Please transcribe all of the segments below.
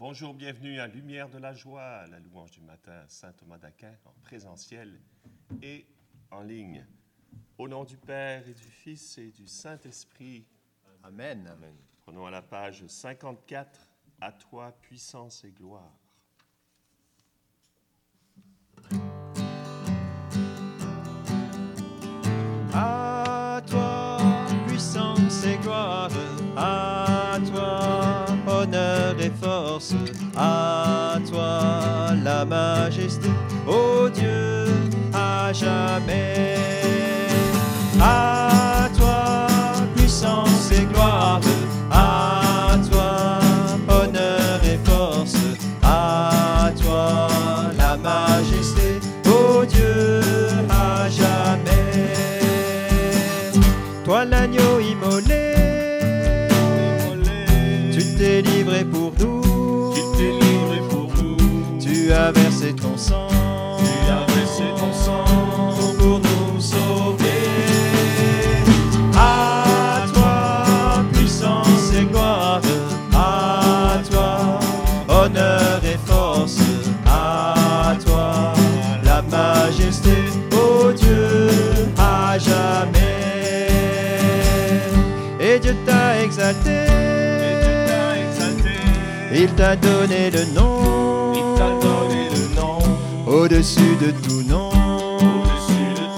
Bonjour, bienvenue à Lumière de la Joie, la louange du matin, Saint Thomas d'Aquin, en présentiel et en ligne. Au nom du Père et du Fils et du Saint-Esprit. Amen. Amen. Prenons à la page 54, À toi puissance et gloire. À toi la majesté, ô Dieu, à jamais. À toi puissance et gloire, à toi honneur et force, à toi la majesté, ô Dieu, à jamais. Toi l'agneau immolé, tu t'es livré pour nous, tu as versé ton sang, tu as versé ton sang pour nous sauver. À toi, puissance et gloire, à toi, honneur et force, à toi, la majesté, ô Dieu, à jamais. Et Dieu t'a exalté, il t'a donné le nom, au-dessus de tout nom. au-dessus de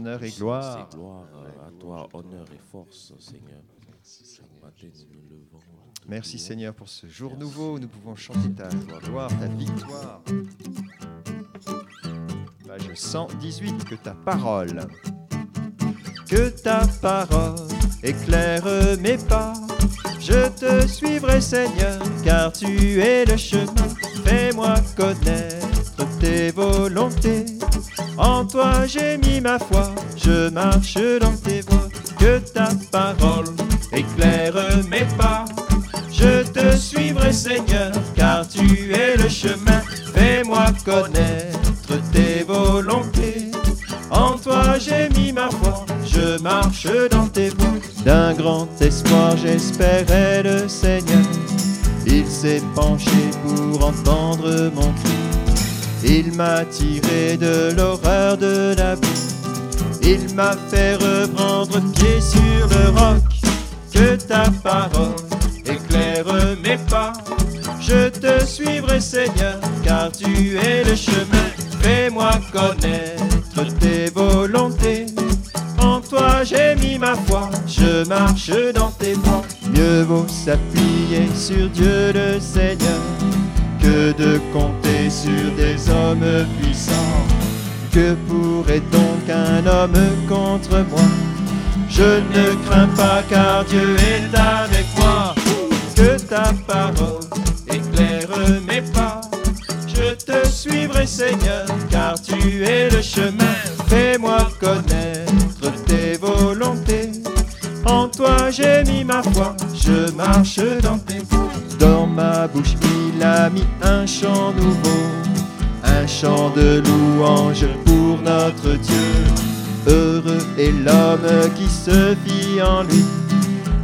honneur et gloire. à toi, honneur et force, Seigneur. Merci. Seigneur pour ce jour nouveau où nous pouvons chanter ta gloire, ta victoire. Page 118, que ta parole, que ta parole éclaire mes pas. Je te suivrai Seigneur, car tu es le chemin. Fais-moi connaître tes volontés. En toi j'ai mis ma foi, je marche dans tes voies. Que ta parole éclaire mes pas. Je te suivrai Seigneur, car tu es le chemin. Fais-moi connaître tes volontés. En toi j'ai mis ma foi, je marche dans tes voies. D'un grand espoir j'espérais le Seigneur. Il s'est penché pour entendre mon cri. Il m'a tiré de l'horreur de la vie. Il m'a fait reprendre pied sur le roc. Que ta parole éclaire mes pas. Je te suivrai Seigneur, car tu es le chemin. Fais-moi connaître tes volontés. En toi j'ai mis ma foi, je marche dans tes voies. Mieux vaut s'appuyer sur Dieu le Seigneur que de sur des hommes puissants. Que pourrait donc un homme contre moi? Je ne crains pas car Dieu est avec moi. Que ta parole éclaire mes pas. Je te suivrai Seigneur car tu es le chemin. Fais-moi connaître tes volontés. En toi j'ai mis ma foi, je marche dans tes voies. Dans ma bouche il a mis un chant nouveau, un chant de louange pour notre Dieu. Heureux est l'homme qui se fie en lui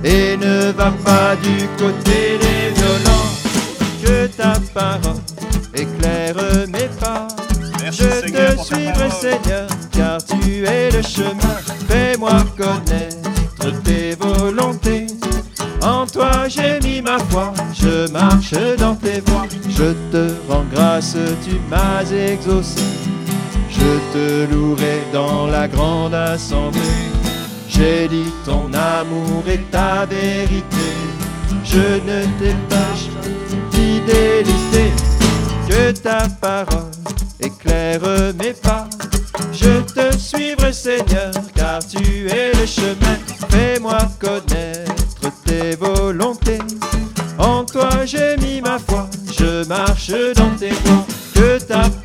et ne va pas du côté des violents. Que ta parole éclaire mes pas. Merci, Je Seigneur, te suivrai, Seigneur, car tu es le chemin. Fais-moi connaître Je te rends grâce, tu m'as exaucé. Je te louerai dans la grande assemblée. J'ai dit ton amour et ta vérité. Je ne t'ai pas fidélité. Que ta parole éclaire mes pas. Je te suivrai, Seigneur, car tu es le chemin.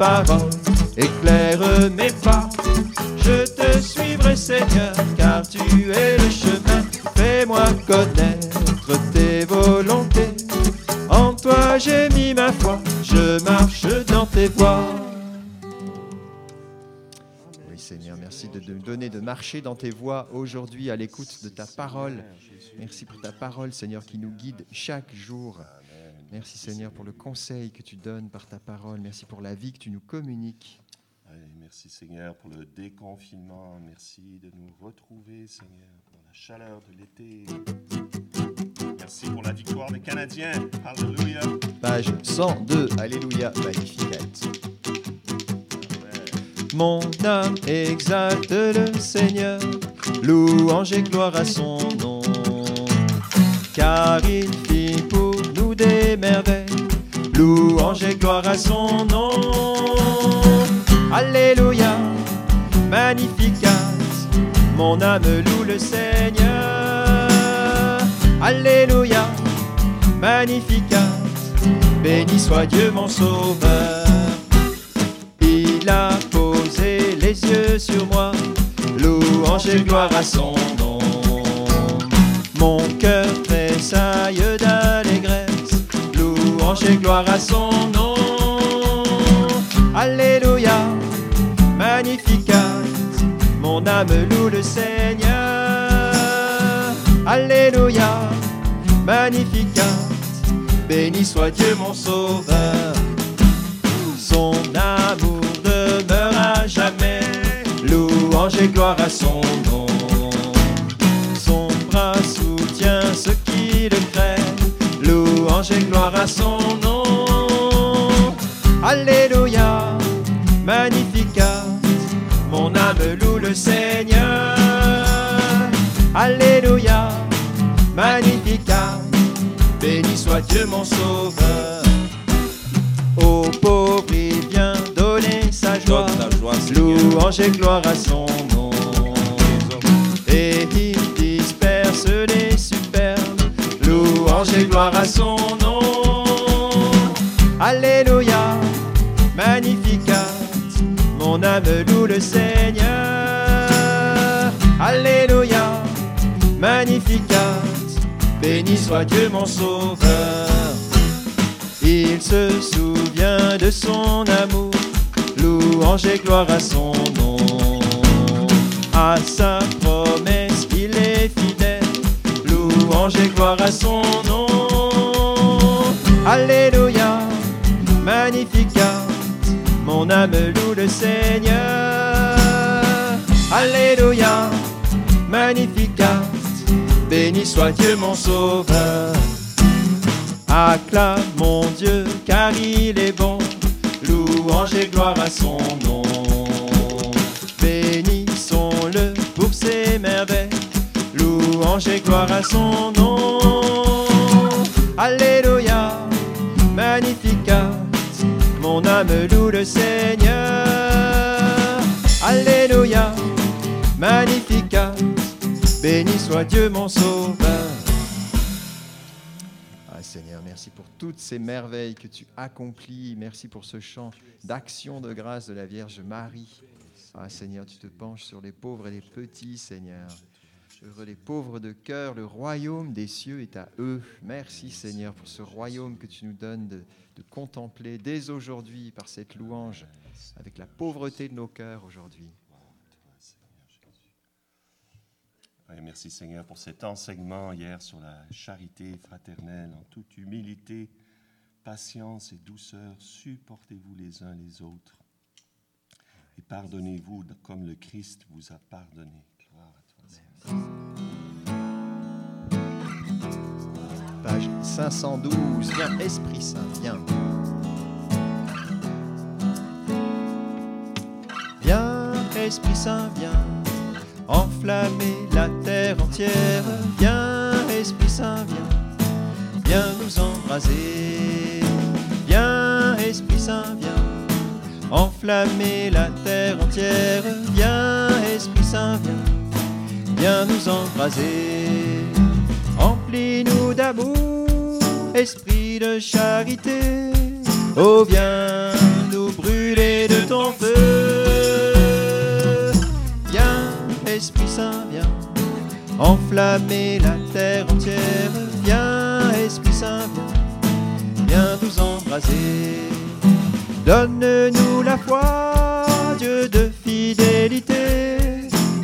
Que ta parole éclaire mes pas. Je te suivrai, Seigneur, car tu es le chemin. Fais-moi connaître tes volontés. En toi j'ai mis ma foi, je marche dans tes voies. Oui, Seigneur, merci de de me donner de marcher dans tes voies aujourd'hui à l'écoute de ta parole. Merci pour ta parole, Seigneur, qui nous guide chaque jour. Merci, Seigneur, pour le conseil que tu donnes par ta parole. Merci pour la vie que tu nous communiques. Merci Seigneur pour le déconfinement. Merci de nous retrouver, Seigneur, dans la chaleur de l'été. Merci pour la victoire des Canadiens. Alléluia. Page 102, Alléluia, Magnificat. Mon âme exalte le Seigneur, louange et gloire à son nom. Car il fit pour des louange et gloire à son nom. Alléluia, magnificat, mon âme loue le Seigneur. Alléluia, magnificat, béni soit Dieu mon sauveur. Il a posé les yeux sur moi, louange et gloire à son nom. Gloire à son nom. Alléluia, magnificat, mon âme loue le Seigneur. Alléluia, magnificat, béni soit Dieu mon sauveur. Son amour demeure à jamais. Louange et gloire à son nom. Son bras soutient ceux qui le. Louange et gloire à son. Béni soit Dieu mon sauveur. Aux pauvres, il vient donner sa joie. Joie. Louange et gloire à son nom. Et il disperse les superbes. Louange et gloire à son nom. Alléluia, magnificat. Mon âme loue le Seigneur. Alléluia, magnificat. Béni soit Dieu mon sauveur. Il se souvient de son amour, louange et gloire à son nom. À sa promesse, il est fidèle, louange et gloire à son nom. Alléluia, magnificat, mon âme loue le Seigneur. Alléluia, magnificat, béni soit Dieu mon sauveur. Acclame mon Dieu, car il est bon. Louange et gloire à son nom. Bénissons-le pour ses merveilles. Louange et gloire à son nom. Alléluia, magnificat. Mon âme loue le Seigneur. Alléluia, magnificat. Béni soit Dieu mon sauveur. Ah Seigneur, merci pour toutes ces merveilles que tu accomplis. Merci pour ce chant d'action de grâce de la Vierge Marie. Ah Seigneur, tu te penches sur les pauvres et les petits, Seigneur. Heureux les pauvres de cœur, le royaume des cieux est à eux. Merci Seigneur pour ce royaume que tu nous donnes de, de contempler dès aujourd'hui par cette louange, avec la pauvreté de nos cœurs aujourd'hui. Merci Seigneur pour cet enseignement hier sur la charité fraternelle en toute humilité, patience et douceur. Supportez-vous les uns les autres et pardonnez-vous comme le Christ vous a pardonné. Gloire à toi. Page 512. Viens, Esprit Saint, viens. Viens, Esprit Saint, viens. Enflammer la terre entière. Viens, Esprit Saint, viens. Viens nous embraser. Viens, Esprit Saint, viens. Enflammer la terre entière. Viens, Esprit Saint, viens. Viens nous embraser. Remplis-nous d'amour, esprit de charité. Oh, viens nous brûler de ton feu. Esprit Saint, viens enflammer la terre entière. Viens, Esprit Saint, viens, viens nous embraser. Donne-nous la foi, Dieu de fidélité.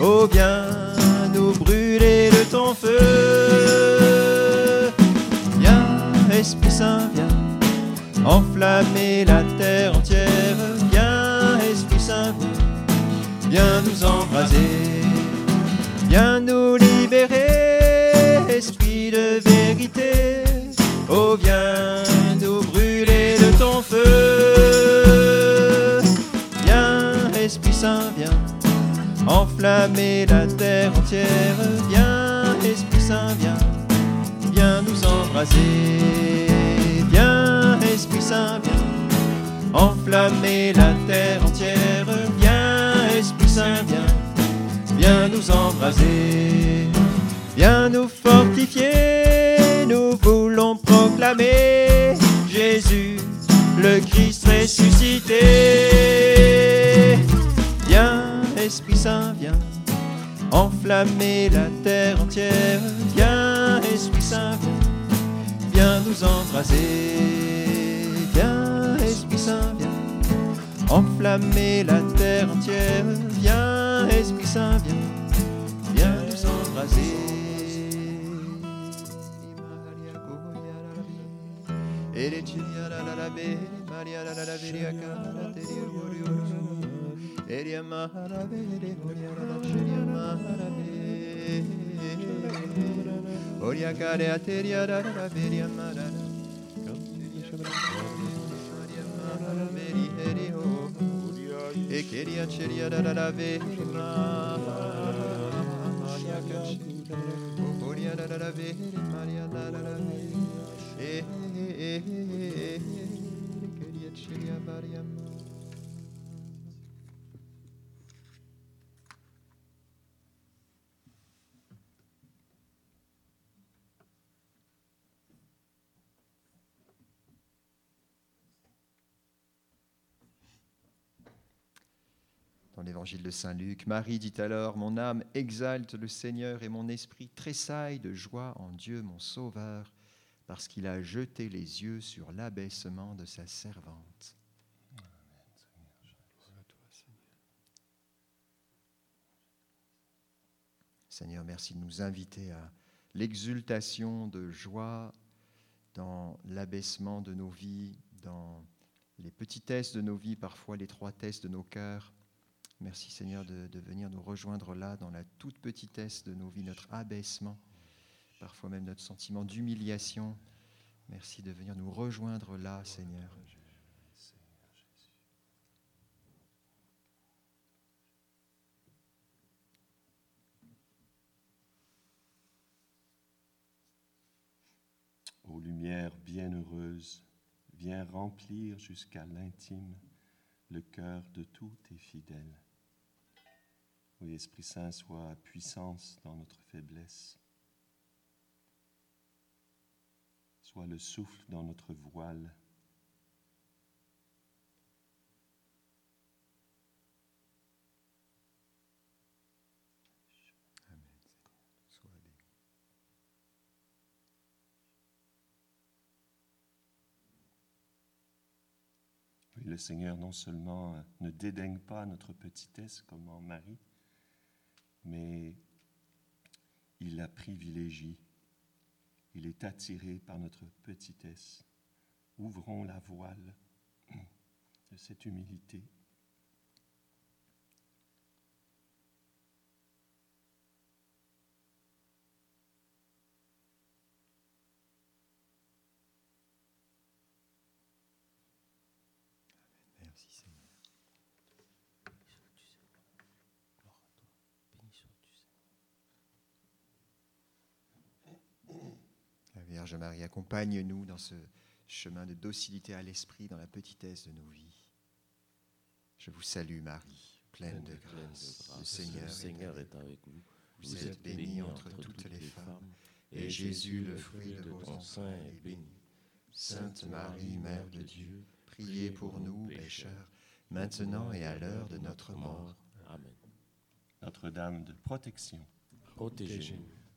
Oh, viens nous brûler de ton feu. Viens, Esprit Saint, viens enflammer la terre entière. Viens, Esprit Saint, viens, viens nous embraser. Viens nous libérer, Esprit de vérité. Oh, viens nous brûler de ton feu. Viens, Esprit Saint, viens enflammer la terre entière. Viens, Esprit Saint, viens, viens nous embraser. Viens, Esprit Saint, viens enflammer la terre entière. Viens, Esprit Saint, viens, viens nous embraser. Viens nous fortifier, nous voulons proclamer Jésus, le Christ ressuscité. Viens, Esprit Saint, viens enflammer la terre entière. Viens, Esprit Saint, viens, viens nous embraser. Viens, Esprit Saint, viens enflammer la terre entière. Viens, Esprit Saint, viens, viens nous embraser. e queria tiria da da da ve Maria da da da ve Maria da da e e e e Maria. Dans l'évangile de Saint Luc, Marie dit alors, Mon âme exalte le Seigneur et mon esprit tressaille de joie en Dieu mon Sauveur, parce qu'il a jeté les yeux sur l'abaissement de sa servante. Seigneur, merci de nous inviter à l'exultation de joie dans l'abaissement de nos vies, dans les petitesses de nos vies, parfois l'étroitesse de nos cœurs. Merci Seigneur de, venir nous rejoindre là dans la toute petitesse de nos vies, notre abaissement, parfois même notre sentiment d'humiliation. Merci de venir nous rejoindre là, Seigneur. Ô lumière bienheureuse, viens remplir jusqu'à l'intime le cœur de tous tes fidèles. Oui, Esprit Saint, sois puissance dans notre faiblesse. Sois le souffle dans notre voile. Oui, le Seigneur non seulement ne dédaigne pas notre petitesse comme en Marie, mais il la privilégie. Il est attiré par notre petitesse. Ouvrons la voile de cette humilité. Vierge Marie, accompagne-nous dans ce chemin de docilité à l'esprit, dans la petitesse de nos vies. Je vous salue Marie, pleine de grâce. Le Seigneur, Le Seigneur est est avec vous. Vous êtes bénie entre toutes les femmes, et Jésus, le fruit de vos sein, est béni. Sainte Marie, Mère de Dieu, priez pour nous pécheurs, maintenant et à l'heure de notre mort. Amen. Notre-Dame de protection, Protégez-nous.